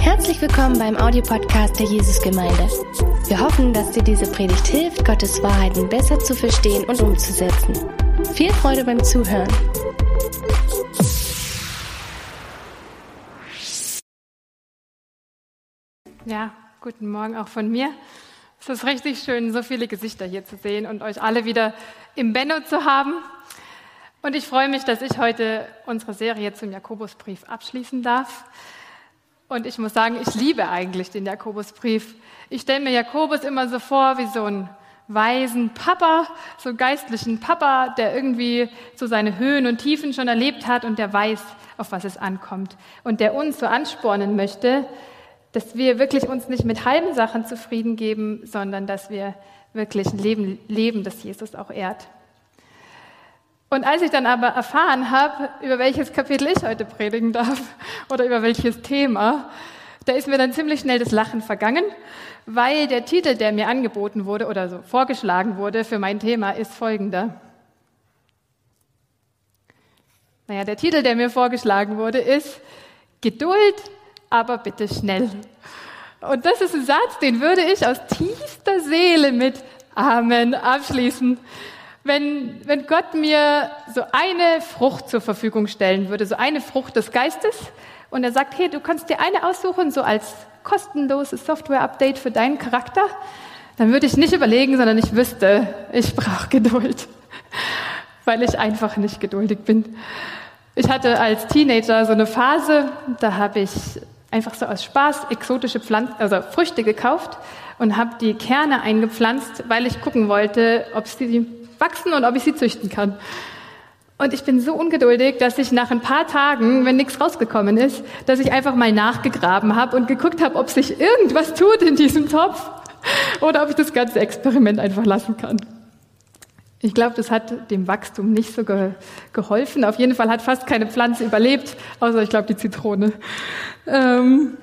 Herzlich willkommen beim Audiopodcast der Jesusgemeinde. Wir hoffen, dass dir diese Predigt hilft, Gottes Wahrheiten besser zu verstehen und umzusetzen. Viel Freude beim Zuhören. Ja, guten Morgen auch von mir. Es ist richtig schön, so viele Gesichter hier zu sehen und euch alle wieder im Benno zu haben. Und ich freue mich, dass ich heute unsere Serie zum Jakobusbrief abschließen darf. Und ich muss sagen, ich liebe eigentlich den Jakobusbrief. Ich stelle mir Jakobus immer so vor wie so einen weisen Papa, so einen geistlichen Papa, der irgendwie so seine Höhen und Tiefen schon erlebt hat und der weiß, auf was es ankommt. Und der uns so anspornen möchte, dass wir wirklich uns nicht mit halben Sachen zufrieden geben, sondern dass wir wirklich ein Leben leben, das Jesus auch ehrt. Und als ich dann aber erfahren habe, über welches Kapitel ich heute predigen darf oder über welches Thema, da ist mir dann ziemlich schnell das Lachen vergangen, weil der Titel, der mir angeboten wurde oder so vorgeschlagen wurde für mein Thema, ist folgender. Naja, der Titel, der mir vorgeschlagen wurde, ist Geduld, aber bitte schnell. Und das ist ein Satz, den würde ich aus tiefster Seele mit Amen abschließen wenn, wenn Gott mir so eine Frucht zur Verfügung stellen würde, so eine Frucht des Geistes, und er sagt, hey, du kannst dir eine aussuchen, so als kostenloses Software-Update für deinen Charakter, dann würde ich nicht überlegen, sondern ich wüsste, ich brauche Geduld, weil ich einfach nicht geduldig bin. Ich hatte als Teenager so eine Phase, da habe ich einfach so aus Spaß exotische Pflanzen, also Früchte gekauft und habe die Kerne eingepflanzt, weil ich gucken wollte, ob sie wachsen und ob ich sie züchten kann. Und ich bin so ungeduldig, dass ich nach ein paar Tagen, wenn nichts rausgekommen ist, dass ich einfach mal nachgegraben habe und geguckt habe, ob sich irgendwas tut in diesem Topf oder ob ich das ganze Experiment einfach lassen kann. Ich glaube, das hat dem Wachstum nicht so ge geholfen. Auf jeden Fall hat fast keine Pflanze überlebt, außer ich glaube die Zitrone. Ähm,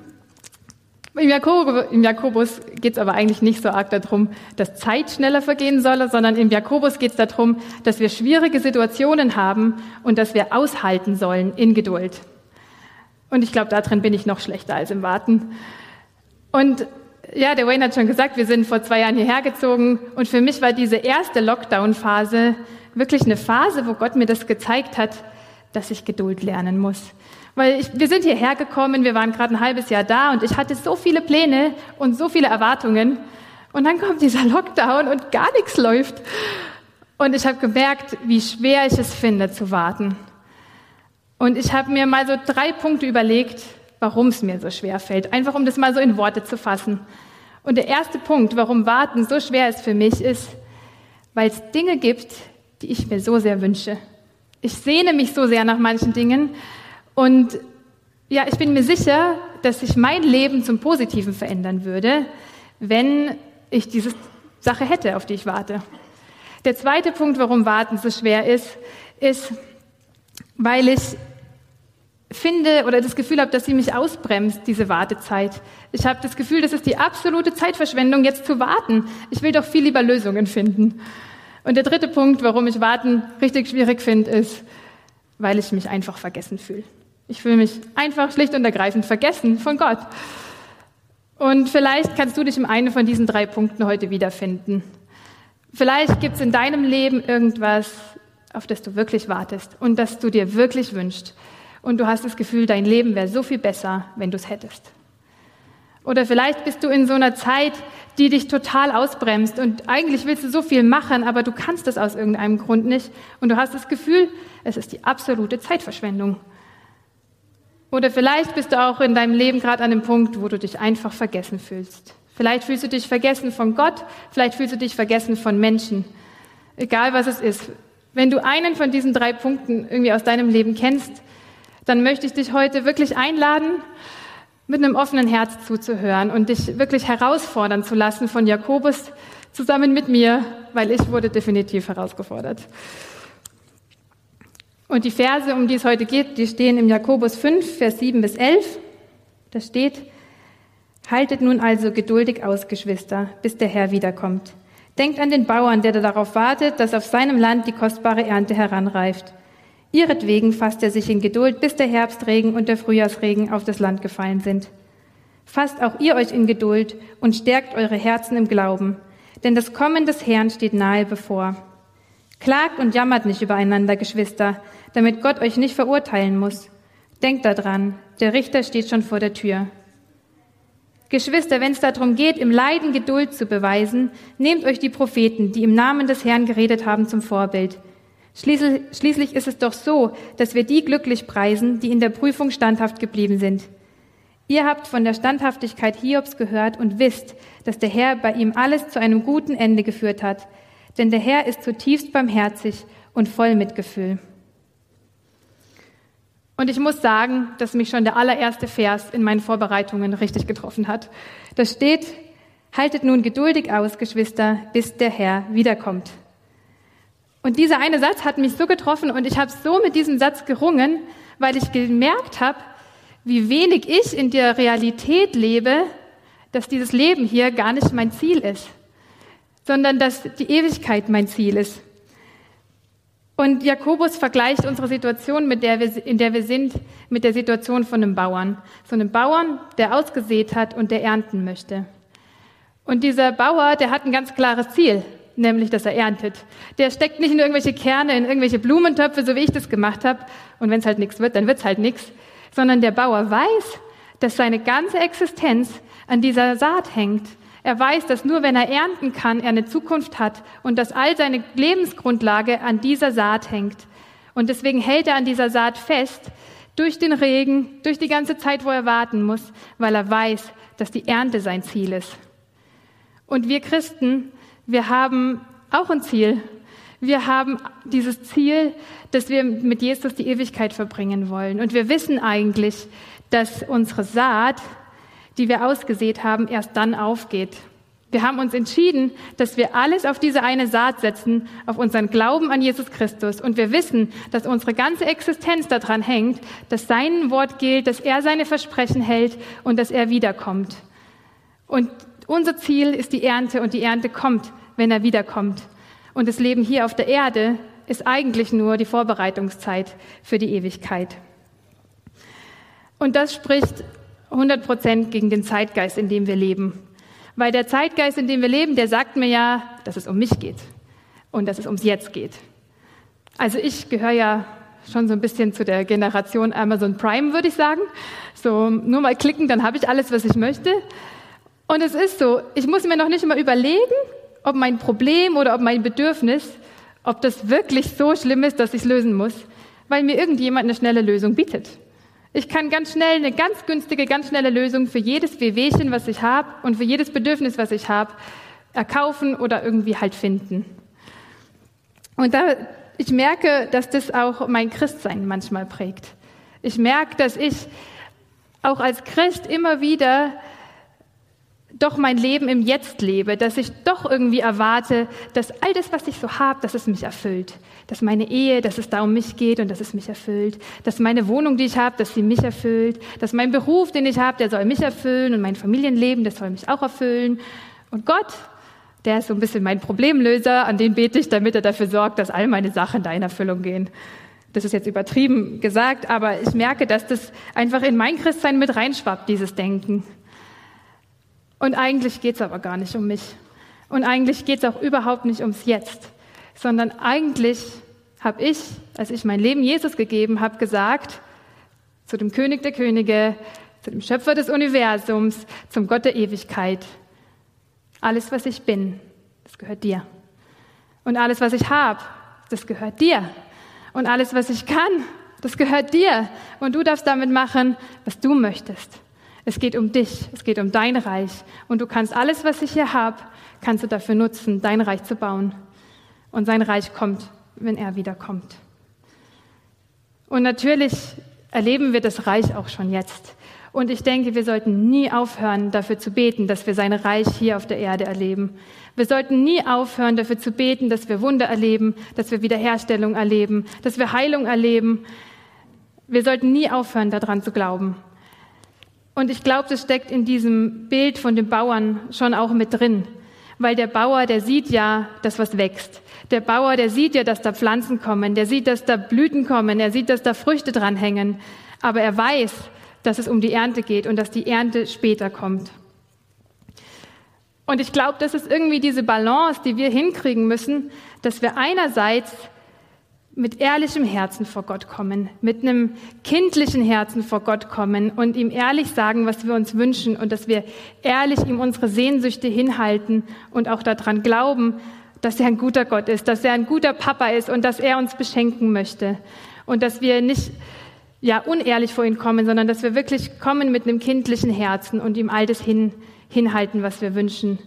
im, Jakob, im Jakobus geht es aber eigentlich nicht so arg darum, dass Zeit schneller vergehen soll, sondern im Jakobus geht es darum, dass wir schwierige Situationen haben und dass wir aushalten sollen in Geduld. Und ich glaube, darin bin ich noch schlechter als im Warten. Und ja, der Wayne hat schon gesagt, wir sind vor zwei Jahren hierher gezogen und für mich war diese erste Lockdown-Phase wirklich eine Phase, wo Gott mir das gezeigt hat, dass ich Geduld lernen muss. Weil ich, wir sind hierher gekommen, wir waren gerade ein halbes Jahr da und ich hatte so viele Pläne und so viele Erwartungen. Und dann kommt dieser Lockdown und gar nichts läuft. Und ich habe gemerkt, wie schwer ich es finde zu warten. Und ich habe mir mal so drei Punkte überlegt, warum es mir so schwer fällt. Einfach um das mal so in Worte zu fassen. Und der erste Punkt, warum Warten so schwer ist für mich, ist, weil es Dinge gibt, die ich mir so sehr wünsche. Ich sehne mich so sehr nach manchen Dingen, und ja, ich bin mir sicher, dass sich mein Leben zum Positiven verändern würde, wenn ich diese Sache hätte, auf die ich warte. Der zweite Punkt, warum Warten so schwer ist, ist, weil ich finde oder das Gefühl habe, dass sie mich ausbremst, diese Wartezeit. Ich habe das Gefühl, das ist die absolute Zeitverschwendung, jetzt zu warten. Ich will doch viel lieber Lösungen finden. Und der dritte Punkt, warum ich Warten richtig schwierig finde, ist, weil ich mich einfach vergessen fühle. Ich fühle mich einfach schlicht und ergreifend vergessen von Gott. Und vielleicht kannst du dich in einem von diesen drei Punkten heute wiederfinden. Vielleicht gibt es in deinem Leben irgendwas, auf das du wirklich wartest und das du dir wirklich wünschst. Und du hast das Gefühl, dein Leben wäre so viel besser, wenn du es hättest. Oder vielleicht bist du in so einer Zeit, die dich total ausbremst und eigentlich willst du so viel machen, aber du kannst es aus irgendeinem Grund nicht. Und du hast das Gefühl, es ist die absolute Zeitverschwendung. Oder vielleicht bist du auch in deinem Leben gerade an dem Punkt, wo du dich einfach vergessen fühlst. Vielleicht fühlst du dich vergessen von Gott, vielleicht fühlst du dich vergessen von Menschen. Egal was es ist. Wenn du einen von diesen drei Punkten irgendwie aus deinem Leben kennst, dann möchte ich dich heute wirklich einladen, mit einem offenen Herz zuzuhören und dich wirklich herausfordern zu lassen von Jakobus zusammen mit mir, weil ich wurde definitiv herausgefordert. Und die Verse, um die es heute geht, die stehen im Jakobus 5, Vers 7 bis 11. Da steht, Haltet nun also geduldig aus, Geschwister, bis der Herr wiederkommt. Denkt an den Bauern, der darauf wartet, dass auf seinem Land die kostbare Ernte heranreift. Ihretwegen fasst er sich in Geduld, bis der Herbstregen und der Frühjahrsregen auf das Land gefallen sind. Fasst auch ihr euch in Geduld und stärkt eure Herzen im Glauben, denn das Kommen des Herrn steht nahe bevor. Klagt und jammert nicht übereinander, Geschwister, damit Gott euch nicht verurteilen muss. Denkt daran, der Richter steht schon vor der Tür. Geschwister, wenn es darum geht, im Leiden Geduld zu beweisen, nehmt euch die Propheten, die im Namen des Herrn geredet haben, zum Vorbild. Schließlich, ist es doch so, dass wir die glücklich preisen, die in der Prüfung standhaft geblieben sind. Ihr habt von der Standhaftigkeit Hiobs gehört und wisst, dass der Herr bei ihm alles zu einem guten Ende geführt hat. Denn der Herr ist zutiefst barmherzig und voll Mitgefühl. Und ich muss sagen, dass mich schon der allererste Vers in meinen Vorbereitungen richtig getroffen hat. Da steht, haltet nun geduldig aus, Geschwister, bis der Herr wiederkommt. Und dieser eine Satz hat mich so getroffen und ich habe so mit diesem Satz gerungen, weil ich gemerkt habe, wie wenig ich in der Realität lebe, dass dieses Leben hier gar nicht mein Ziel ist, sondern dass die Ewigkeit mein Ziel ist. Und Jakobus vergleicht unsere Situation, der wir, in der wir sind, mit der Situation von einem Bauern. So einem Bauern, der ausgesät hat und der ernten möchte. Und dieser Bauer, der hat ein ganz klares Ziel, nämlich, dass er erntet. Der steckt nicht in irgendwelche Kerne, in irgendwelche Blumentöpfe, so wie ich das gemacht habe. Und wenn es halt nichts wird, dann wird es halt nichts. Sondern der Bauer weiß, dass seine ganze Existenz an dieser Saat hängt er weiß, dass nur wenn er ernten kann, er eine Zukunft hat und dass all seine Lebensgrundlage an dieser Saat hängt. Und deswegen hält er an dieser Saat fest, durch den Regen, durch die ganze Zeit, wo er warten muss, weil er weiß, dass die Ernte sein Ziel ist. Und wir Christen, wir haben auch ein Ziel. Wir haben dieses Ziel, dass wir mit Jesus die Ewigkeit verbringen wollen. Und wir wissen eigentlich, dass unsere Saat die wir ausgesät haben, erst dann aufgeht. Wir haben uns entschieden, dass wir alles auf diese eine Saat setzen, auf unseren Glauben an Jesus Christus. Und wir wissen, dass unsere ganze Existenz daran hängt, dass sein Wort gilt, dass er seine Versprechen hält und dass er wiederkommt. Und unser Ziel ist die Ernte und die Ernte kommt, wenn er wiederkommt. Und das Leben hier auf der Erde ist eigentlich nur die Vorbereitungszeit für die Ewigkeit. Und das spricht 100 Prozent gegen den Zeitgeist, in dem wir leben. Weil der Zeitgeist, in dem wir leben, der sagt mir ja, dass es um mich geht und dass es ums Jetzt geht. Also ich gehöre ja schon so ein bisschen zu der Generation Amazon Prime, würde ich sagen. So nur mal klicken, dann habe ich alles, was ich möchte. Und es ist so, ich muss mir noch nicht mal überlegen, ob mein Problem oder ob mein Bedürfnis, ob das wirklich so schlimm ist, dass ich es lösen muss, weil mir irgendjemand eine schnelle Lösung bietet. Ich kann ganz schnell eine ganz günstige, ganz schnelle Lösung für jedes Wehwehchen, was ich habe und für jedes Bedürfnis, was ich habe, erkaufen oder irgendwie halt finden. Und da, ich merke, dass das auch mein Christsein manchmal prägt. Ich merke, dass ich auch als Christ immer wieder doch mein Leben im Jetzt lebe, dass ich doch irgendwie erwarte, dass all das, was ich so habe, dass es mich erfüllt. Dass meine Ehe, dass es da um mich geht und dass es mich erfüllt. Dass meine Wohnung, die ich habe, dass sie mich erfüllt. Dass mein Beruf, den ich habe, der soll mich erfüllen und mein Familienleben, das soll mich auch erfüllen. Und Gott, der ist so ein bisschen mein Problemlöser, an den bete ich, damit er dafür sorgt, dass all meine Sachen da in Erfüllung gehen. Das ist jetzt übertrieben gesagt, aber ich merke, dass das einfach in mein Christsein mit reinschwappt, dieses Denken. Und eigentlich geht es aber gar nicht um mich. Und eigentlich geht es auch überhaupt nicht ums Jetzt, sondern eigentlich habe ich, als ich mein Leben Jesus gegeben habe, gesagt, zu dem König der Könige, zu dem Schöpfer des Universums, zum Gott der Ewigkeit, alles, was ich bin, das gehört dir. Und alles, was ich habe, das gehört dir. Und alles, was ich kann, das gehört dir. Und du darfst damit machen, was du möchtest. Es geht um dich, es geht um dein Reich. Und du kannst alles, was ich hier habe, kannst du dafür nutzen, dein Reich zu bauen. Und sein Reich kommt, wenn er wiederkommt. Und natürlich erleben wir das Reich auch schon jetzt. Und ich denke, wir sollten nie aufhören, dafür zu beten, dass wir sein Reich hier auf der Erde erleben. Wir sollten nie aufhören, dafür zu beten, dass wir Wunder erleben, dass wir Wiederherstellung erleben, dass wir Heilung erleben. Wir sollten nie aufhören, daran zu glauben. Und ich glaube, das steckt in diesem Bild von dem Bauern schon auch mit drin. Weil der Bauer, der sieht ja, dass was wächst. Der Bauer, der sieht ja, dass da Pflanzen kommen, der sieht, dass da Blüten kommen, er sieht, dass da Früchte dranhängen, aber er weiß, dass es um die Ernte geht und dass die Ernte später kommt. Und ich glaube, das ist irgendwie diese Balance, die wir hinkriegen müssen, dass wir einerseits mit ehrlichem Herzen vor Gott kommen, mit einem kindlichen Herzen vor Gott kommen und ihm ehrlich sagen, was wir uns wünschen und dass wir ehrlich ihm unsere Sehnsüchte hinhalten und auch daran glauben, dass er ein guter Gott ist, dass er ein guter Papa ist und dass er uns beschenken möchte und dass wir nicht ja unehrlich vor ihn kommen, sondern dass wir wirklich kommen mit einem kindlichen Herzen und ihm all das hin, hinhalten, was wir wünschen.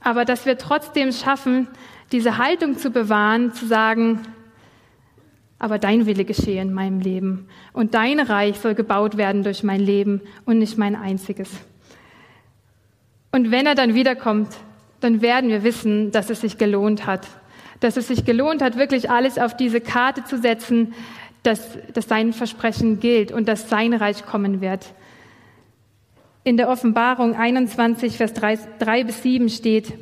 Aber dass wir trotzdem schaffen, diese Haltung zu bewahren, zu sagen, aber dein Wille geschehe in meinem Leben und dein Reich soll gebaut werden durch mein Leben und nicht mein einziges. Und wenn er dann wiederkommt, dann werden wir wissen, dass es sich gelohnt hat, dass es sich gelohnt hat, wirklich alles auf diese Karte zu setzen, dass, dass sein Versprechen gilt und dass sein Reich kommen wird. In der Offenbarung 21, Vers 3, 3 bis 7 steht,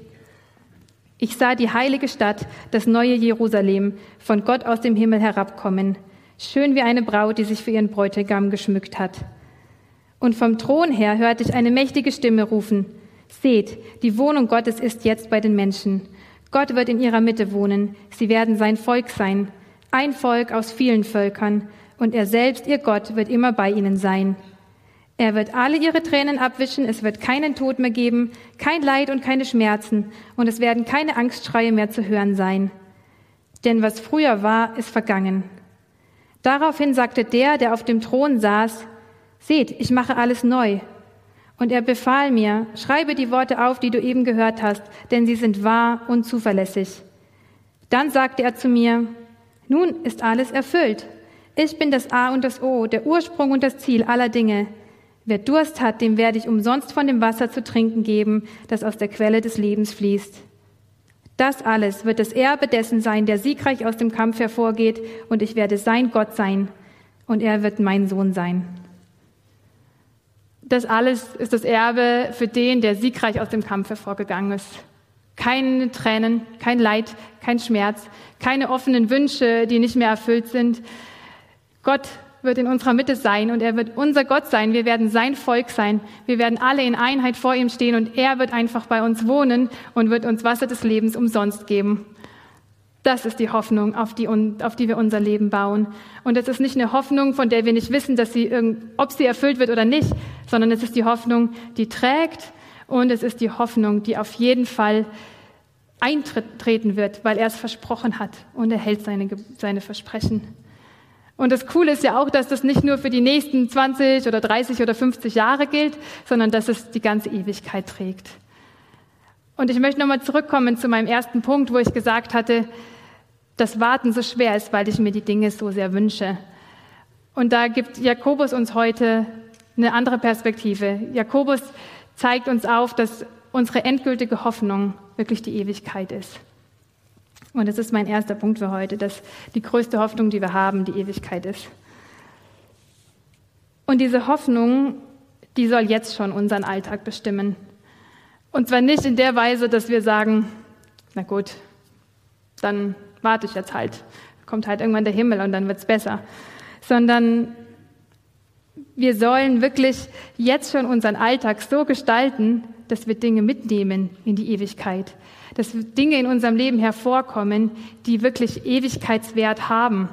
ich sah die heilige Stadt, das neue Jerusalem, von Gott aus dem Himmel herabkommen, schön wie eine Braut, die sich für ihren Bräutigam geschmückt hat. Und vom Thron her hörte ich eine mächtige Stimme rufen, Seht, die Wohnung Gottes ist jetzt bei den Menschen. Gott wird in ihrer Mitte wohnen, sie werden sein Volk sein, ein Volk aus vielen Völkern, und er selbst, ihr Gott, wird immer bei ihnen sein. Er wird alle ihre Tränen abwischen, es wird keinen Tod mehr geben, kein Leid und keine Schmerzen, und es werden keine Angstschreie mehr zu hören sein. Denn was früher war, ist vergangen. Daraufhin sagte der, der auf dem Thron saß, Seht, ich mache alles neu. Und er befahl mir, schreibe die Worte auf, die du eben gehört hast, denn sie sind wahr und zuverlässig. Dann sagte er zu mir, nun ist alles erfüllt. Ich bin das A und das O, der Ursprung und das Ziel aller Dinge. Wer Durst hat, dem werde ich umsonst von dem Wasser zu trinken geben, das aus der Quelle des Lebens fließt. Das alles wird das Erbe dessen sein, der siegreich aus dem Kampf hervorgeht, und ich werde sein Gott sein, und er wird mein Sohn sein. Das alles ist das Erbe für den, der siegreich aus dem Kampf hervorgegangen ist. Keine Tränen, kein Leid, kein Schmerz, keine offenen Wünsche, die nicht mehr erfüllt sind. Gott wird in unserer Mitte sein und er wird unser Gott sein. Wir werden sein Volk sein. Wir werden alle in Einheit vor ihm stehen und er wird einfach bei uns wohnen und wird uns Wasser des Lebens umsonst geben. Das ist die Hoffnung, auf die, auf die wir unser Leben bauen. Und es ist nicht eine Hoffnung, von der wir nicht wissen, dass sie, ob sie erfüllt wird oder nicht, sondern es ist die Hoffnung, die trägt und es ist die Hoffnung, die auf jeden Fall eintreten wird, weil er es versprochen hat und er hält seine, seine Versprechen. Und das Coole ist ja auch, dass das nicht nur für die nächsten 20 oder 30 oder 50 Jahre gilt, sondern dass es die ganze Ewigkeit trägt. Und ich möchte nochmal zurückkommen zu meinem ersten Punkt, wo ich gesagt hatte, dass Warten so schwer ist, weil ich mir die Dinge so sehr wünsche. Und da gibt Jakobus uns heute eine andere Perspektive. Jakobus zeigt uns auf, dass unsere endgültige Hoffnung wirklich die Ewigkeit ist. Und das ist mein erster Punkt für heute, dass die größte Hoffnung, die wir haben, die Ewigkeit ist. Und diese Hoffnung, die soll jetzt schon unseren Alltag bestimmen. Und zwar nicht in der Weise, dass wir sagen, na gut, dann warte ich jetzt halt. Kommt halt irgendwann der Himmel und dann wird's besser. Sondern wir sollen wirklich jetzt schon unseren Alltag so gestalten, dass wir Dinge mitnehmen in die Ewigkeit dass Dinge in unserem Leben hervorkommen, die wirklich Ewigkeitswert haben.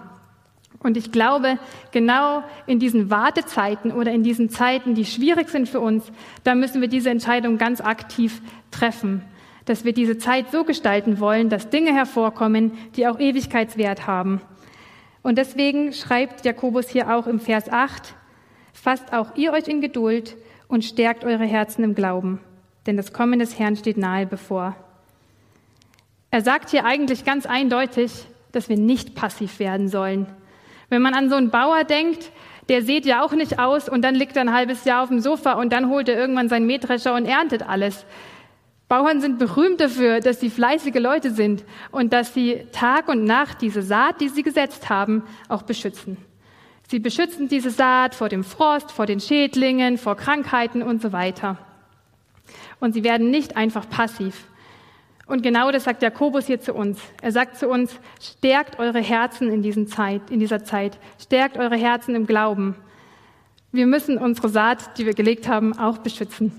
Und ich glaube, genau in diesen Wartezeiten oder in diesen Zeiten, die schwierig sind für uns, da müssen wir diese Entscheidung ganz aktiv treffen, dass wir diese Zeit so gestalten wollen, dass Dinge hervorkommen, die auch Ewigkeitswert haben. Und deswegen schreibt Jakobus hier auch im Vers 8, fasst auch ihr euch in Geduld und stärkt eure Herzen im Glauben, denn das Kommen des Herrn steht nahe bevor. Er sagt hier eigentlich ganz eindeutig, dass wir nicht passiv werden sollen. Wenn man an so einen Bauer denkt, der sieht ja auch nicht aus und dann liegt er ein halbes Jahr auf dem Sofa und dann holt er irgendwann seinen Mähdrescher und erntet alles. Bauern sind berühmt dafür, dass sie fleißige Leute sind und dass sie Tag und Nacht diese Saat, die sie gesetzt haben, auch beschützen. Sie beschützen diese Saat vor dem Frost, vor den Schädlingen, vor Krankheiten und so weiter. Und sie werden nicht einfach passiv. Und genau das sagt Jakobus hier zu uns. Er sagt zu uns, stärkt eure Herzen in, diesen Zeit, in dieser Zeit. Stärkt eure Herzen im Glauben. Wir müssen unsere Saat, die wir gelegt haben, auch beschützen.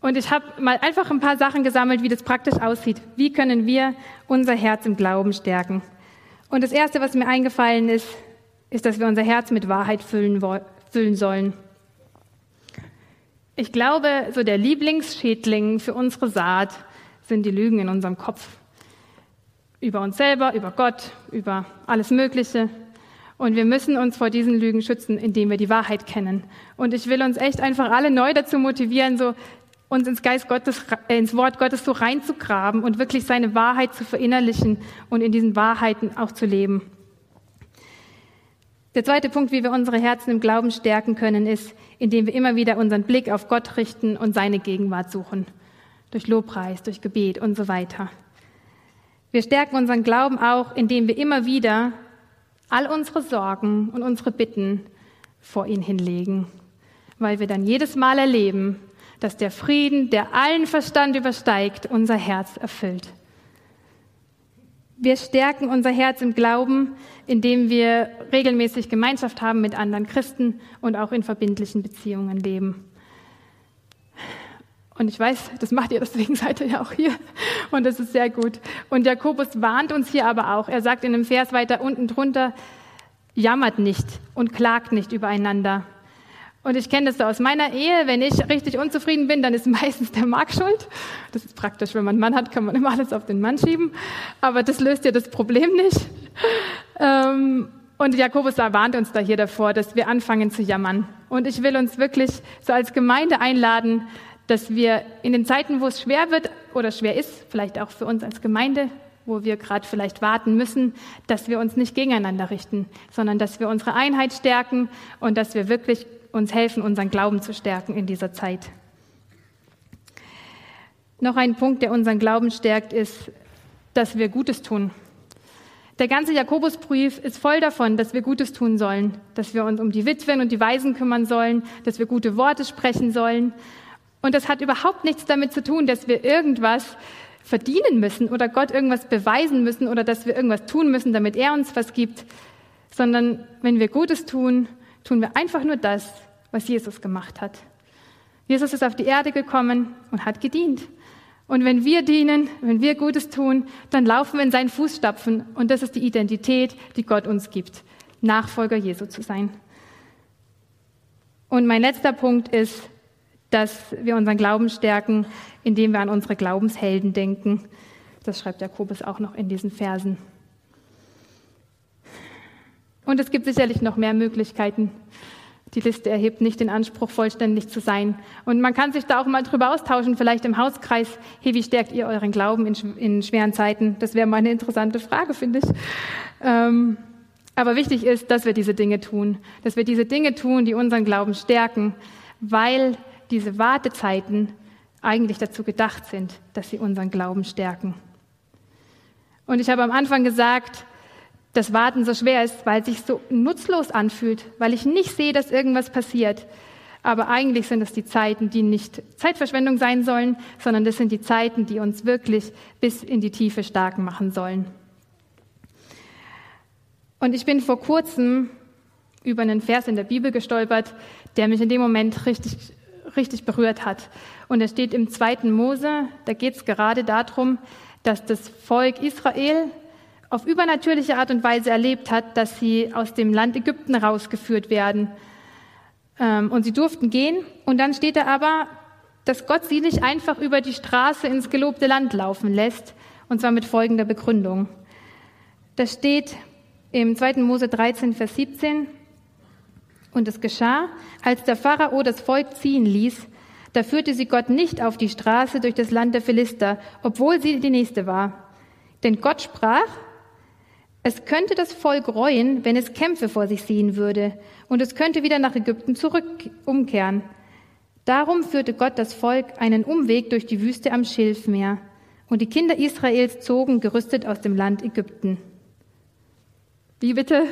Und ich habe mal einfach ein paar Sachen gesammelt, wie das praktisch aussieht. Wie können wir unser Herz im Glauben stärken? Und das Erste, was mir eingefallen ist, ist, dass wir unser Herz mit Wahrheit füllen, füllen sollen. Ich glaube, so der Lieblingsschädling für unsere Saat sind die Lügen in unserem Kopf. Über uns selber, über Gott, über alles Mögliche. Und wir müssen uns vor diesen Lügen schützen, indem wir die Wahrheit kennen. Und ich will uns echt einfach alle neu dazu motivieren, so uns ins Geist Gottes, ins Wort Gottes so reinzugraben und wirklich seine Wahrheit zu verinnerlichen und in diesen Wahrheiten auch zu leben. Der zweite Punkt, wie wir unsere Herzen im Glauben stärken können, ist, indem wir immer wieder unseren Blick auf Gott richten und seine Gegenwart suchen durch Lobpreis, durch Gebet und so weiter. Wir stärken unseren Glauben auch, indem wir immer wieder all unsere Sorgen und unsere Bitten vor ihn hinlegen, weil wir dann jedes Mal erleben, dass der Frieden, der allen Verstand übersteigt, unser Herz erfüllt. Wir stärken unser Herz im Glauben, indem wir regelmäßig Gemeinschaft haben mit anderen Christen und auch in verbindlichen Beziehungen leben. Und ich weiß, das macht ihr, deswegen seid ihr ja auch hier. Und das ist sehr gut. Und Jakobus warnt uns hier aber auch. Er sagt in einem Vers weiter unten drunter, jammert nicht und klagt nicht übereinander. Und ich kenne das so aus meiner Ehe. Wenn ich richtig unzufrieden bin, dann ist meistens der Mark schuld. Das ist praktisch. Wenn man einen Mann hat, kann man immer alles auf den Mann schieben. Aber das löst ja das Problem nicht. Ähm, und Jakobus warnt uns da hier davor, dass wir anfangen zu jammern. Und ich will uns wirklich so als Gemeinde einladen, dass wir in den Zeiten, wo es schwer wird oder schwer ist, vielleicht auch für uns als Gemeinde, wo wir gerade vielleicht warten müssen, dass wir uns nicht gegeneinander richten, sondern dass wir unsere Einheit stärken und dass wir wirklich uns helfen, unseren Glauben zu stärken in dieser Zeit. Noch ein Punkt, der unseren Glauben stärkt, ist, dass wir Gutes tun. Der ganze Jakobusbrief ist voll davon, dass wir Gutes tun sollen, dass wir uns um die Witwen und die Waisen kümmern sollen, dass wir gute Worte sprechen sollen. Und das hat überhaupt nichts damit zu tun, dass wir irgendwas verdienen müssen oder Gott irgendwas beweisen müssen oder dass wir irgendwas tun müssen, damit er uns was gibt, sondern wenn wir Gutes tun, tun wir einfach nur das, was Jesus gemacht hat. Jesus ist auf die Erde gekommen und hat gedient. Und wenn wir dienen, wenn wir Gutes tun, dann laufen wir in seinen Fußstapfen. Und das ist die Identität, die Gott uns gibt, Nachfolger Jesu zu sein. Und mein letzter Punkt ist, dass wir unseren Glauben stärken, indem wir an unsere Glaubenshelden denken. Das schreibt Jakobus auch noch in diesen Versen. Und es gibt sicherlich noch mehr Möglichkeiten. Die Liste erhebt nicht den Anspruch, vollständig zu sein. Und man kann sich da auch mal drüber austauschen, vielleicht im Hauskreis. Hey, wie stärkt ihr euren Glauben in, schweren Zeiten? Das wäre mal eine interessante Frage, finde ich. Ähm, aber wichtig ist, dass wir diese Dinge tun. Dass wir diese Dinge tun, die unseren Glauben stärken, weil diese Wartezeiten eigentlich dazu gedacht sind, dass sie unseren Glauben stärken. Und ich habe am Anfang gesagt, dass Warten so schwer ist, weil es sich so nutzlos anfühlt, weil ich nicht sehe, dass irgendwas passiert. Aber eigentlich sind es die Zeiten, die nicht Zeitverschwendung sein sollen, sondern das sind die Zeiten, die uns wirklich bis in die Tiefe stark machen sollen. Und ich bin vor kurzem über einen Vers in der Bibel gestolpert, der mich in dem Moment richtig richtig berührt hat. Und er steht im zweiten Mose, da geht es gerade darum, dass das Volk Israel auf übernatürliche Art und Weise erlebt hat, dass sie aus dem Land Ägypten rausgeführt werden. Ähm, und sie durften gehen. Und dann steht da aber, dass Gott sie nicht einfach über die Straße ins gelobte Land laufen lässt. Und zwar mit folgender Begründung. Das steht im 2. Mose 13, Vers 17. Und es geschah, als der Pharao das Volk ziehen ließ, da führte sie Gott nicht auf die Straße durch das Land der Philister, obwohl sie die nächste war. Denn Gott sprach, es könnte das Volk reuen, wenn es Kämpfe vor sich sehen würde, und es könnte wieder nach Ägypten zurück umkehren. Darum führte Gott das Volk einen Umweg durch die Wüste am Schilfmeer, und die Kinder Israels zogen gerüstet aus dem Land Ägypten. Wie bitte?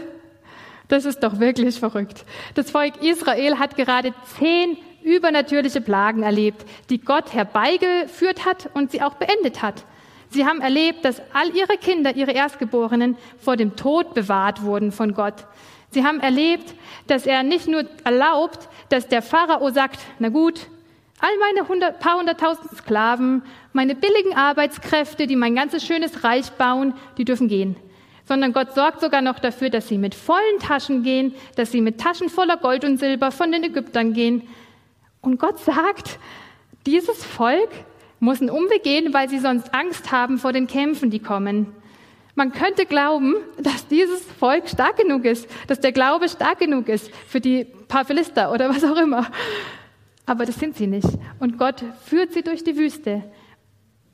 Das ist doch wirklich verrückt. Das Volk Israel hat gerade zehn übernatürliche Plagen erlebt, die Gott herbeigeführt hat und sie auch beendet hat. Sie haben erlebt, dass all ihre Kinder, ihre Erstgeborenen, vor dem Tod bewahrt wurden von Gott. Sie haben erlebt, dass er nicht nur erlaubt, dass der Pharao sagt, na gut, all meine hundert, paar hunderttausend Sklaven, meine billigen Arbeitskräfte, die mein ganzes schönes Reich bauen, die dürfen gehen. Sondern Gott sorgt sogar noch dafür, dass sie mit vollen Taschen gehen, dass sie mit Taschen voller Gold und Silber von den Ägyptern gehen. Und Gott sagt, dieses Volk muss einen Umweg gehen, weil sie sonst Angst haben vor den Kämpfen, die kommen. Man könnte glauben, dass dieses Volk stark genug ist, dass der Glaube stark genug ist für die paar Philister oder was auch immer. Aber das sind sie nicht. Und Gott führt sie durch die Wüste.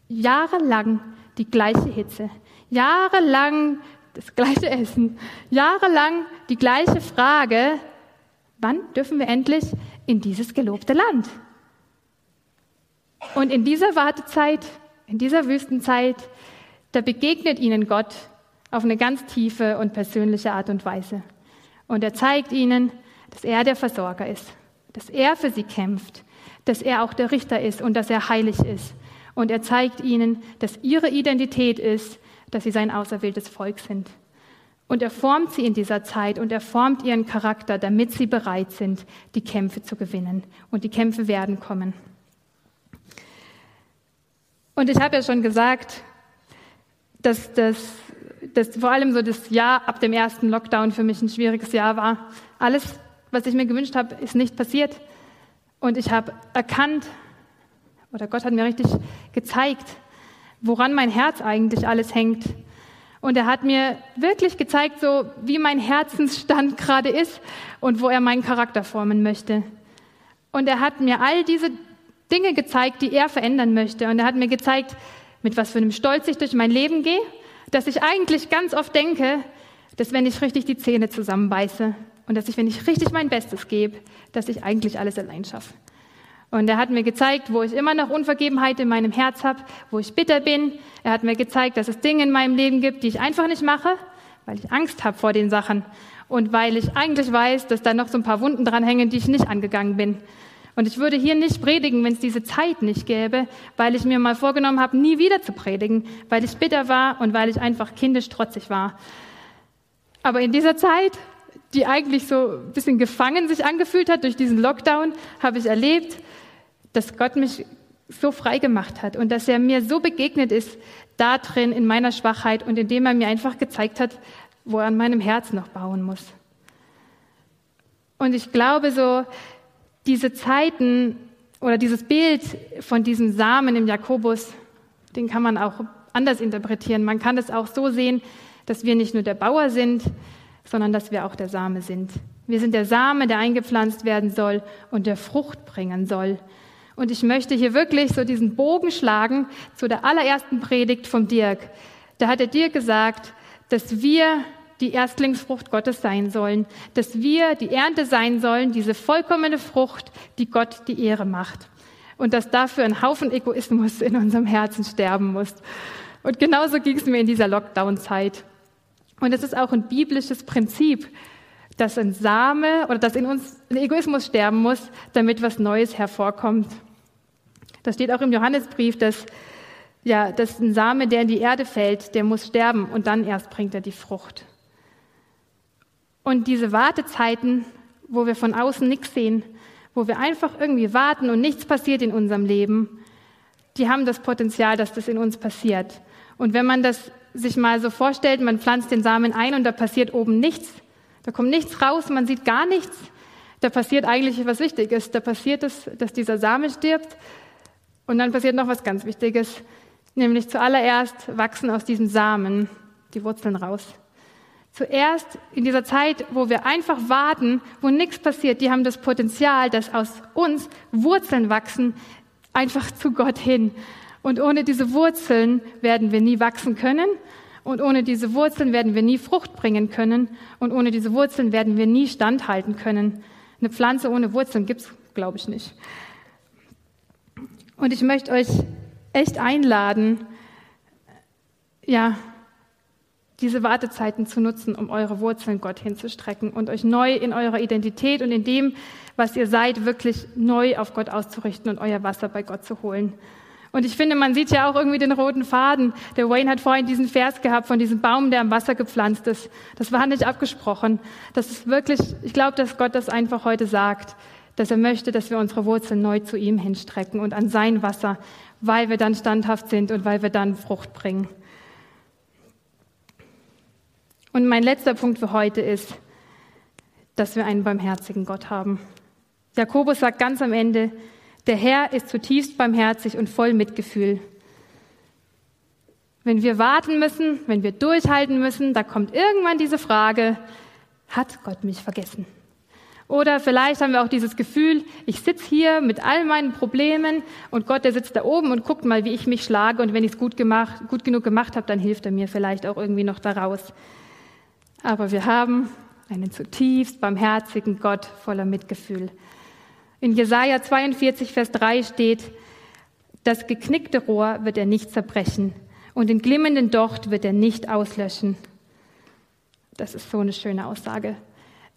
Jahrelang die gleiche Hitze. Jahrelang das gleiche Essen. Jahrelang die gleiche Frage, wann dürfen wir endlich in dieses gelobte Land? Und in dieser Wartezeit, in dieser Wüstenzeit, da begegnet ihnen Gott auf eine ganz tiefe und persönliche Art und Weise. Und er zeigt ihnen, dass er der Versorger ist, dass er für sie kämpft, dass er auch der Richter ist und dass er heilig ist. Und er zeigt ihnen, dass ihre Identität ist, dass sie sein auserwähltes Volk sind. Und er formt sie in dieser Zeit und er formt ihren Charakter, damit sie bereit sind, die Kämpfe zu gewinnen. Und die Kämpfe werden kommen. Und ich habe ja schon gesagt, dass das dass vor allem so das Jahr ab dem ersten Lockdown für mich ein schwieriges Jahr war. Alles, was ich mir gewünscht habe, ist nicht passiert. Und ich habe erkannt, oder Gott hat mir richtig gezeigt, woran mein Herz eigentlich alles hängt. Und er hat mir wirklich gezeigt, so wie mein Herzensstand gerade ist und wo er meinen Charakter formen möchte. Und er hat mir all diese Dinge gezeigt, die er verändern möchte. Und er hat mir gezeigt, mit was für einem Stolz ich durch mein Leben gehe, dass ich eigentlich ganz oft denke, dass wenn ich richtig die Zähne zusammenbeiße und dass ich, wenn ich richtig mein Bestes gebe, dass ich eigentlich alles allein schaffe. Und er hat mir gezeigt, wo ich immer noch Unvergebenheit in meinem Herz habe, wo ich bitter bin. Er hat mir gezeigt, dass es Dinge in meinem Leben gibt, die ich einfach nicht mache, weil ich Angst habe vor den Sachen und weil ich eigentlich weiß, dass da noch so ein paar Wunden dranhängen, die ich nicht angegangen bin. Und ich würde hier nicht predigen, wenn es diese Zeit nicht gäbe, weil ich mir mal vorgenommen habe, nie wieder zu predigen, weil ich bitter war und weil ich einfach kindisch trotzig war. Aber in dieser Zeit, die eigentlich so ein bisschen gefangen sich angefühlt hat durch diesen Lockdown, habe ich erlebt, dass Gott mich so frei gemacht hat und dass er mir so begegnet ist, da drin in meiner Schwachheit und indem er mir einfach gezeigt hat, wo er an meinem Herz noch bauen muss. Und ich glaube so, diese Zeiten oder dieses Bild von diesem Samen im Jakobus, den kann man auch anders interpretieren. Man kann es auch so sehen, dass wir nicht nur der Bauer sind, sondern dass wir auch der Same sind. Wir sind der Same, der eingepflanzt werden soll und der Frucht bringen soll. Und ich möchte hier wirklich so diesen Bogen schlagen zu der allerersten Predigt vom Dirk. Da hat der Dirk gesagt, dass wir die Erstlingsfrucht Gottes sein sollen, dass wir die Ernte sein sollen, diese vollkommene Frucht, die Gott die Ehre macht. Und dass dafür ein Haufen Egoismus in unserem Herzen sterben muss. Und genauso ging es mir in dieser Lockdown-Zeit. Und es ist auch ein biblisches Prinzip, dass ein Same oder dass in uns ein Egoismus sterben muss, damit was Neues hervorkommt. Das steht auch im Johannesbrief, dass, ja, dass ein Same, der in die Erde fällt, der muss sterben und dann erst bringt er die Frucht. Und diese Wartezeiten, wo wir von außen nichts sehen, wo wir einfach irgendwie warten und nichts passiert in unserem Leben, die haben das Potenzial, dass das in uns passiert. Und wenn man das sich mal so vorstellt, man pflanzt den Samen ein und da passiert oben nichts, da kommt nichts raus, man sieht gar nichts, da passiert eigentlich etwas Wichtiges. Da passiert es, dass dieser Same stirbt und dann passiert noch was ganz Wichtiges, nämlich zuallererst wachsen aus diesem Samen die Wurzeln raus. Zuerst in dieser Zeit, wo wir einfach warten, wo nichts passiert, die haben das Potenzial, dass aus uns Wurzeln wachsen, einfach zu Gott hin. Und ohne diese Wurzeln werden wir nie wachsen können. Und ohne diese Wurzeln werden wir nie Frucht bringen können. Und ohne diese Wurzeln werden wir nie standhalten können. Eine Pflanze ohne Wurzeln gibt's, glaube ich, nicht. Und ich möchte euch echt einladen, ja, diese Wartezeiten zu nutzen, um eure Wurzeln Gott hinzustrecken und euch neu in eurer Identität und in dem, was ihr seid, wirklich neu auf Gott auszurichten und euer Wasser bei Gott zu holen. Und ich finde, man sieht ja auch irgendwie den roten Faden. Der Wayne hat vorhin diesen Vers gehabt von diesem Baum, der am Wasser gepflanzt ist. Das war nicht abgesprochen. Das ist wirklich, ich glaube, dass Gott das einfach heute sagt, dass er möchte, dass wir unsere Wurzeln neu zu ihm hinstrecken und an sein Wasser, weil wir dann standhaft sind und weil wir dann Frucht bringen. Und mein letzter Punkt für heute ist, dass wir einen barmherzigen Gott haben. Jakobus sagt ganz am Ende, der Herr ist zutiefst barmherzig und voll Mitgefühl. Wenn wir warten müssen, wenn wir durchhalten müssen, da kommt irgendwann diese Frage, hat Gott mich vergessen? Oder vielleicht haben wir auch dieses Gefühl, ich sitze hier mit all meinen Problemen und Gott, der sitzt da oben und guckt mal, wie ich mich schlage und wenn ich es gut, gut genug gemacht habe, dann hilft er mir vielleicht auch irgendwie noch daraus. Aber wir haben einen zutiefst barmherzigen Gott voller Mitgefühl. In Jesaja 42, Vers 3 steht, das geknickte Rohr wird er nicht zerbrechen und den glimmenden Docht wird er nicht auslöschen. Das ist so eine schöne Aussage.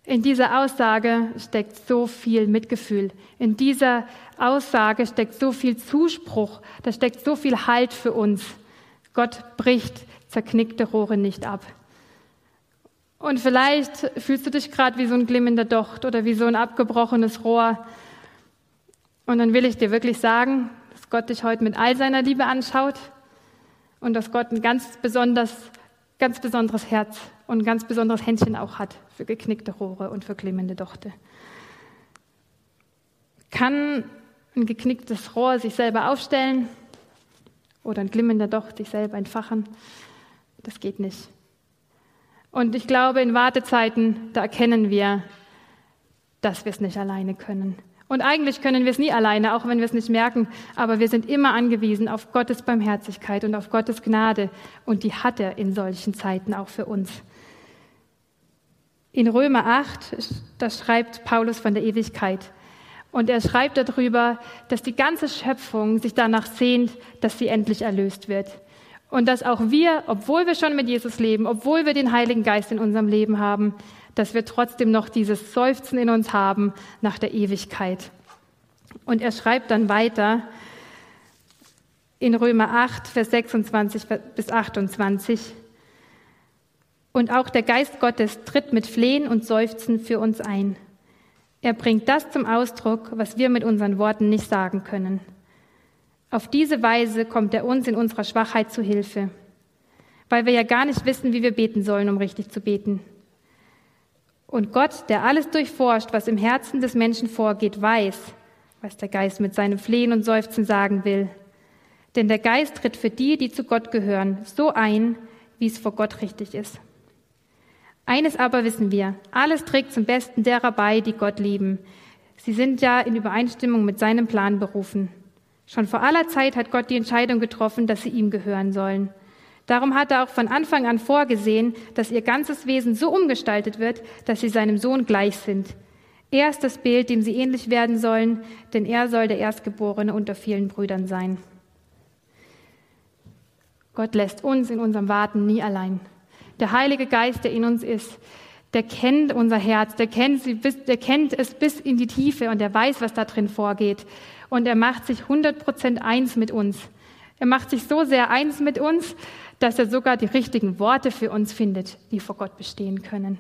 In dieser Aussage steckt so viel Mitgefühl. In dieser Aussage steckt so viel Zuspruch. Da steckt so viel Halt für uns. Gott bricht zerknickte Rohre nicht ab. Und vielleicht fühlst du dich gerade wie so ein glimmender Docht oder wie so ein abgebrochenes Rohr. Und dann will ich dir wirklich sagen, dass Gott dich heute mit all seiner Liebe anschaut und dass Gott ein ganz besonders, ganz besonderes Herz und ein ganz besonderes Händchen auch hat für geknickte Rohre und für glimmende Dochte. Kann ein geknicktes Rohr sich selber aufstellen oder ein glimmender Docht sich selber entfachen? Das geht nicht. Und ich glaube, in Wartezeiten, da erkennen wir, dass wir es nicht alleine können. Und eigentlich können wir es nie alleine, auch wenn wir es nicht merken, aber wir sind immer angewiesen auf Gottes Barmherzigkeit und auf Gottes Gnade und die hat er in solchen Zeiten auch für uns. In Römer 8, da schreibt Paulus von der Ewigkeit und er schreibt darüber, dass die ganze Schöpfung sich danach sehnt, dass sie endlich erlöst wird. Und dass auch wir, obwohl wir schon mit Jesus leben, obwohl wir den Heiligen Geist in unserem Leben haben, dass wir trotzdem noch dieses Seufzen in uns haben nach der Ewigkeit. Und er schreibt dann weiter in Römer 8, Vers 26 bis 28. Und auch der Geist Gottes tritt mit Flehen und Seufzen für uns ein. Er bringt das zum Ausdruck, was wir mit unseren Worten nicht sagen können. Auf diese Weise kommt er uns in unserer Schwachheit zu Hilfe, weil wir ja gar nicht wissen, wie wir beten sollen, um richtig zu beten. Und Gott, der alles durchforscht, was im Herzen des Menschen vorgeht, weiß, was der Geist mit seinem Flehen und Seufzen sagen will. Denn der Geist tritt für die, die zu Gott gehören, so ein, wie es vor Gott richtig ist. Eines aber wissen wir, alles trägt zum Besten derer bei, die Gott lieben. Sie sind ja in Übereinstimmung mit seinem Plan berufen. Schon vor aller Zeit hat Gott die Entscheidung getroffen, dass sie ihm gehören sollen. Darum hat er auch von Anfang an vorgesehen, dass ihr ganzes Wesen so umgestaltet wird, dass sie seinem Sohn gleich sind. Er ist das Bild, dem sie ähnlich werden sollen, denn er soll der Erstgeborene unter vielen Brüdern sein. Gott lässt uns in unserem Warten nie allein. Der Heilige Geist, der in uns ist, der kennt unser Herz, der kennt, sie bis, der kennt es bis in die Tiefe und er weiß, was da drin vorgeht. Und er macht sich 100 Prozent eins mit uns. Er macht sich so sehr eins mit uns, dass er sogar die richtigen Worte für uns findet, die vor Gott bestehen können.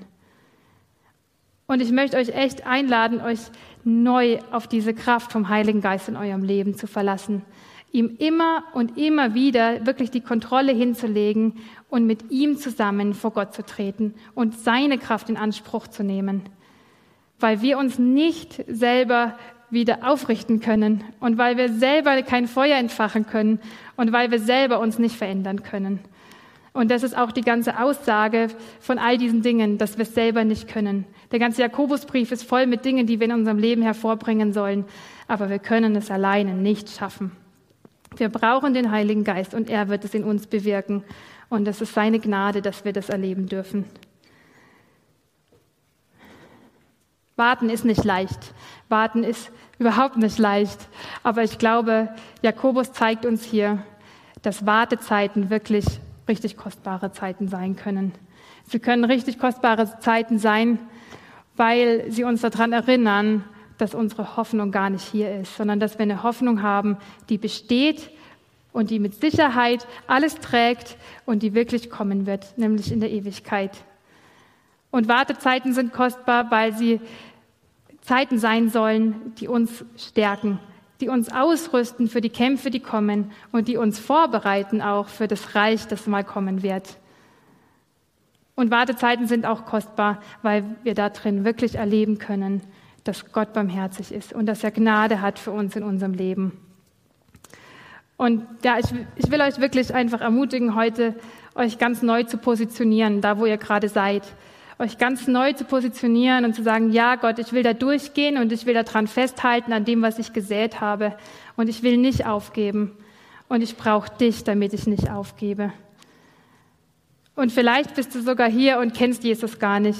Und ich möchte euch echt einladen, euch neu auf diese Kraft vom Heiligen Geist in eurem Leben zu verlassen. Ihm immer und immer wieder wirklich die Kontrolle hinzulegen und mit ihm zusammen vor Gott zu treten und seine Kraft in Anspruch zu nehmen. Weil wir uns nicht selber wieder aufrichten können und weil wir selber kein Feuer entfachen können und weil wir selber uns nicht verändern können. Und das ist auch die ganze Aussage von all diesen Dingen, dass wir es selber nicht können. Der ganze Jakobusbrief ist voll mit Dingen, die wir in unserem Leben hervorbringen sollen, aber wir können es alleine nicht schaffen. Wir brauchen den Heiligen Geist und er wird es in uns bewirken. Und es ist seine Gnade, dass wir das erleben dürfen. Warten ist nicht leicht. Warten ist überhaupt nicht leicht. Aber ich glaube, Jakobus zeigt uns hier, dass Wartezeiten wirklich richtig kostbare Zeiten sein können. Sie können richtig kostbare Zeiten sein, weil sie uns daran erinnern, dass unsere Hoffnung gar nicht hier ist, sondern dass wir eine Hoffnung haben, die besteht und die mit Sicherheit alles trägt und die wirklich kommen wird, nämlich in der Ewigkeit. Und Wartezeiten sind kostbar, weil sie Zeiten sein sollen, die uns stärken, die uns ausrüsten für die Kämpfe, die kommen und die uns vorbereiten auch für das Reich, das mal kommen wird. Und Wartezeiten sind auch kostbar, weil wir da drin wirklich erleben können, dass Gott barmherzig ist und dass er Gnade hat für uns in unserem Leben. Und ja, ich, ich will euch wirklich einfach ermutigen, heute euch ganz neu zu positionieren, da wo ihr gerade seid euch ganz neu zu positionieren und zu sagen, ja Gott, ich will da durchgehen und ich will daran festhalten an dem, was ich gesät habe und ich will nicht aufgeben und ich brauche dich, damit ich nicht aufgebe. Und vielleicht bist du sogar hier und kennst Jesus gar nicht.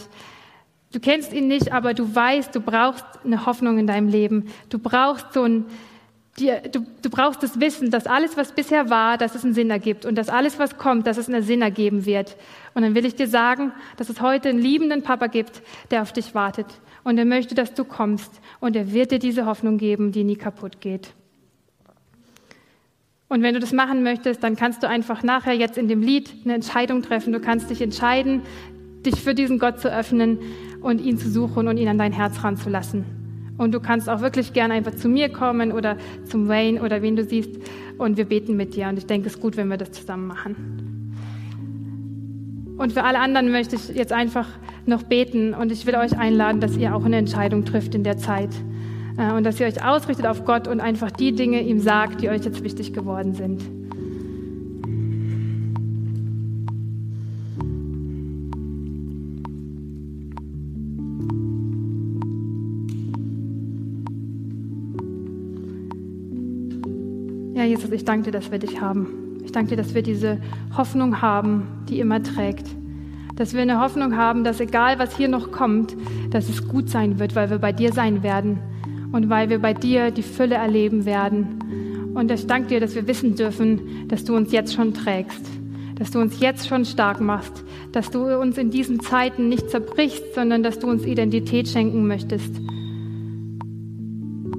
Du kennst ihn nicht, aber du weißt, du brauchst eine Hoffnung in deinem Leben. Du brauchst so ein, du, du brauchst das Wissen, dass alles, was bisher war, dass es einen Sinn ergibt und dass alles, was kommt, dass es einen Sinn ergeben wird. Und dann will ich dir sagen, dass es heute einen liebenden Papa gibt, der auf dich wartet. Und er möchte, dass du kommst. Und er wird dir diese Hoffnung geben, die nie kaputt geht. Und wenn du das machen möchtest, dann kannst du einfach nachher jetzt in dem Lied eine Entscheidung treffen. Du kannst dich entscheiden, dich für diesen Gott zu öffnen und ihn zu suchen und ihn an dein Herz ranzulassen. Und du kannst auch wirklich gerne einfach zu mir kommen oder zum Wayne oder wen du siehst und wir beten mit dir. Und ich denke, es ist gut, wenn wir das zusammen machen. Und für alle anderen möchte ich jetzt einfach noch beten und ich will euch einladen, dass ihr auch eine Entscheidung trifft in der Zeit äh, und dass ihr euch ausrichtet auf Gott und einfach die Dinge ihm sagt, die euch jetzt wichtig geworden sind. Ja, Jesus, ich danke dir, dass wir dich haben. Ich danke dir, dass wir diese Hoffnung haben, die immer trägt. Dass wir eine Hoffnung haben, dass egal was hier noch kommt, dass es gut sein wird, weil wir bei dir sein werden und weil wir bei dir die Fülle erleben werden. Und ich danke dir, dass wir wissen dürfen, dass du uns jetzt schon trägst, dass du uns jetzt schon stark machst, dass du uns in diesen Zeiten nicht zerbrichst, sondern dass du uns Identität schenken möchtest.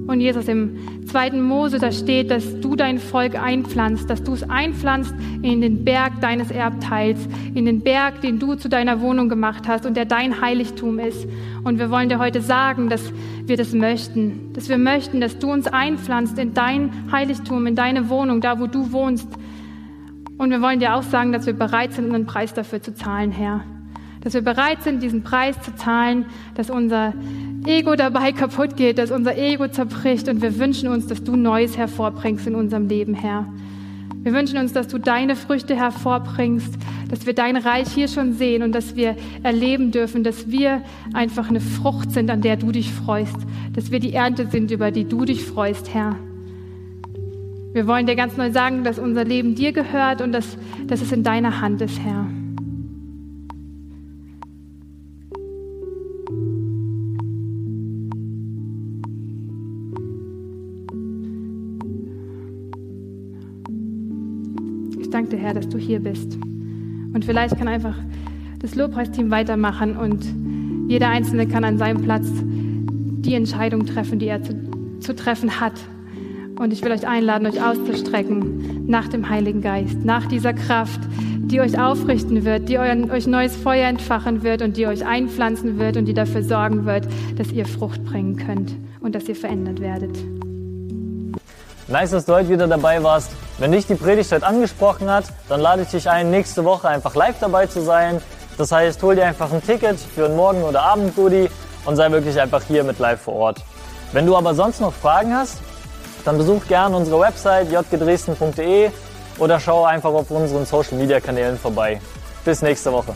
Und Jesus im zweiten Mose, da steht, dass du dein Volk einpflanzt, dass du es einpflanzt in den Berg deines Erbteils, in den Berg, den du zu deiner Wohnung gemacht hast und der dein Heiligtum ist. Und wir wollen dir heute sagen, dass wir das möchten, dass wir möchten, dass du uns einpflanzt in dein Heiligtum, in deine Wohnung, da wo du wohnst. Und wir wollen dir auch sagen, dass wir bereit sind, einen Preis dafür zu zahlen, Herr dass wir bereit sind, diesen Preis zu zahlen, dass unser Ego dabei kaputt geht, dass unser Ego zerbricht und wir wünschen uns, dass du Neues hervorbringst in unserem Leben, Herr. Wir wünschen uns, dass du deine Früchte hervorbringst, dass wir dein Reich hier schon sehen und dass wir erleben dürfen, dass wir einfach eine Frucht sind, an der du dich freust, dass wir die Ernte sind, über die du dich freust, Herr. Wir wollen dir ganz neu sagen, dass unser Leben dir gehört und dass, dass es in deiner Hand ist, Herr. Herr, dass du hier bist. Und vielleicht kann einfach das Lobpreisteam weitermachen und jeder Einzelne kann an seinem Platz die Entscheidung treffen, die er zu, zu treffen hat. Und ich will euch einladen, euch auszustrecken nach dem Heiligen Geist, nach dieser Kraft, die euch aufrichten wird, die euer, euch neues Feuer entfachen wird und die euch einpflanzen wird und die dafür sorgen wird, dass ihr Frucht bringen könnt und dass ihr verändert werdet. Nice, dass du heute wieder dabei warst. Wenn dich die Predigt heute angesprochen hat, dann lade ich dich ein, nächste Woche einfach live dabei zu sein. Das heißt, hol dir einfach ein Ticket für einen Morgen- oder Abend-Goodie und sei wirklich einfach hier mit live vor Ort. Wenn du aber sonst noch Fragen hast, dann besuch gerne unsere Website jgdresden.de oder schau einfach auf unseren Social Media Kanälen vorbei. Bis nächste Woche.